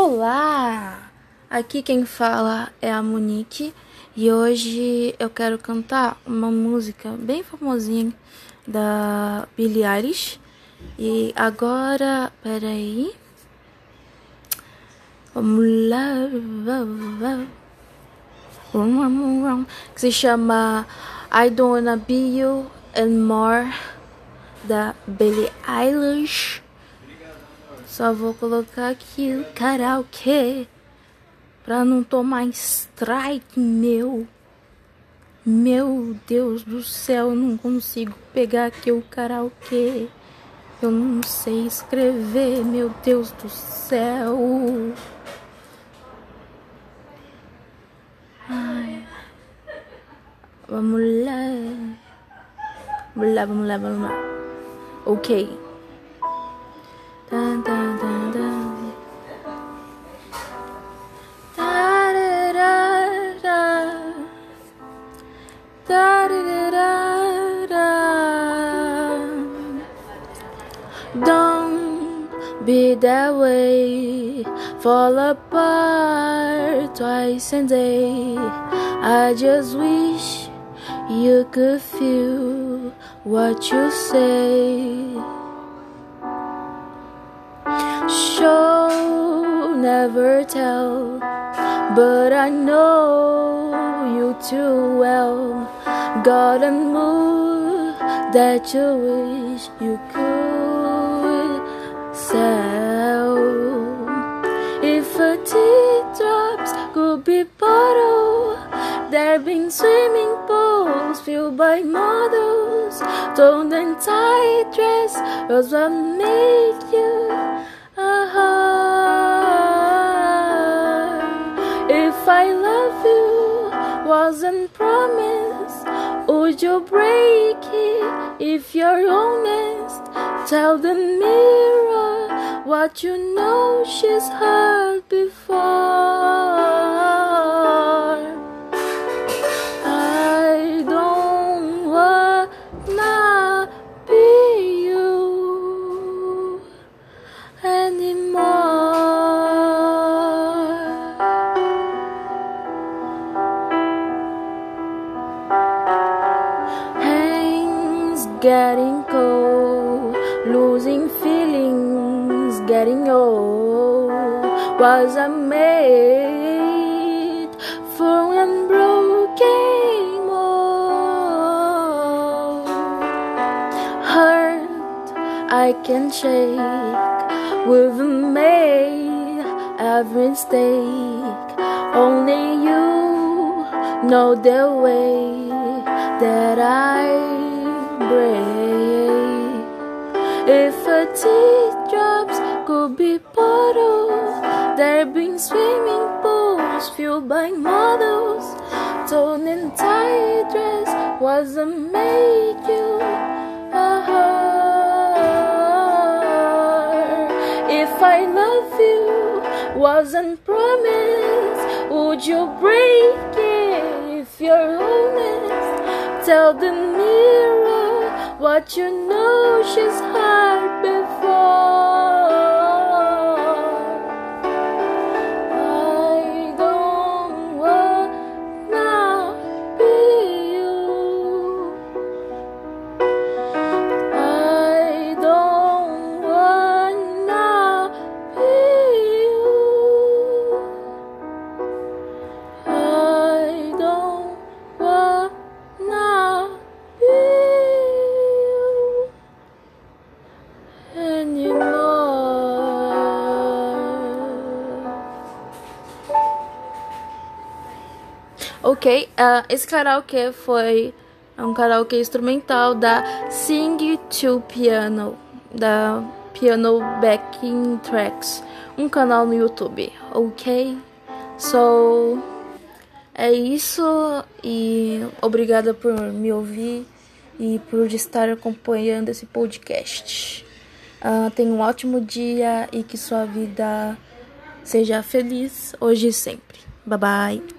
Olá! Aqui quem fala é a Monique e hoje eu quero cantar uma música bem famosinha da Billie Eilish. E agora, peraí. Vamos lá. Que se chama I Don't Wanna Be You and More da Billie Eilish. Só vou colocar aqui o karaokê pra não tomar strike meu. Meu Deus do céu, não consigo pegar aqui o karaokê. Eu não sei escrever, meu Deus do céu. Ai. Vamos lá. Vamos lá, vamos lá, vamos lá. Ok. Dun, dun, Don't be that way, fall apart twice a day. I just wish you could feel what you say. Show never tell, but I know you too well. Got a mood that you wish you could If a teardrops could be bottled, there been swimming pools filled by models. Don't and tight dress was what made you a heart. If I love you wasn't promised, would you break it if you're honest? Tell the mirror what you know she's heard before. I don't wanna be you anymore. Hands getting cold, getting old. Was I made for unbroken mold? Hurt I can shake with made every mistake. Only you know the way that I break. If a teardrops could be bottled, there'd been swimming pools filled by models. Torn and tight dress wasn't make you a heart. If I love you wasn't promised, would you break it if you're honest? Tell the mirror what you know she's heard before. Ok, ah, esse karaokê foi um karaokê instrumental da Sing to Piano, da Piano Backing Tracks, um canal no YouTube, ok? So, é isso e obrigada por me ouvir e por estar acompanhando esse podcast. Ah, tenha um ótimo dia e que sua vida seja feliz hoje e sempre. Bye bye.